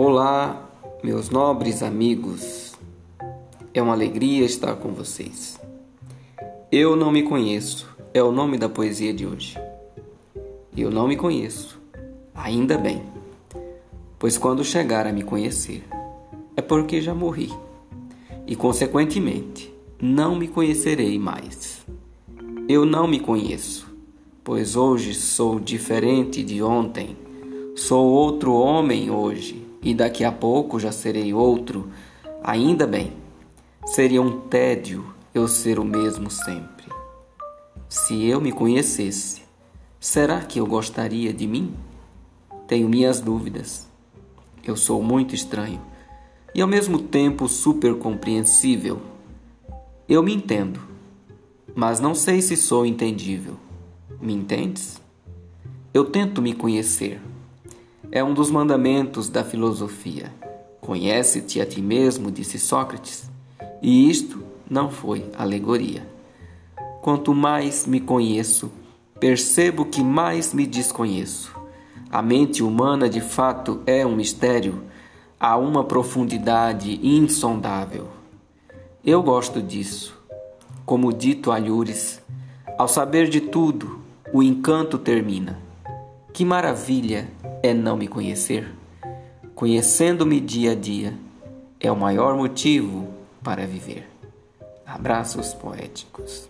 Olá, meus nobres amigos. É uma alegria estar com vocês. Eu não me conheço, é o nome da poesia de hoje. Eu não me conheço, ainda bem, pois quando chegar a me conhecer, é porque já morri e, consequentemente, não me conhecerei mais. Eu não me conheço, pois hoje sou diferente de ontem. Sou outro homem hoje e daqui a pouco já serei outro, ainda bem. Seria um tédio eu ser o mesmo sempre. Se eu me conhecesse, será que eu gostaria de mim? Tenho minhas dúvidas. Eu sou muito estranho e ao mesmo tempo super compreensível. Eu me entendo, mas não sei se sou entendível. Me entendes? Eu tento me conhecer é um dos mandamentos da filosofia. Conhece-te a ti mesmo, disse Sócrates, e isto não foi alegoria. Quanto mais me conheço, percebo que mais me desconheço. A mente humana de fato é um mistério, há uma profundidade insondável. Eu gosto disso. Como dito Alhures, ao saber de tudo, o encanto termina. Que maravilha é não me conhecer. Conhecendo-me dia a dia é o maior motivo para viver. Abraços poéticos.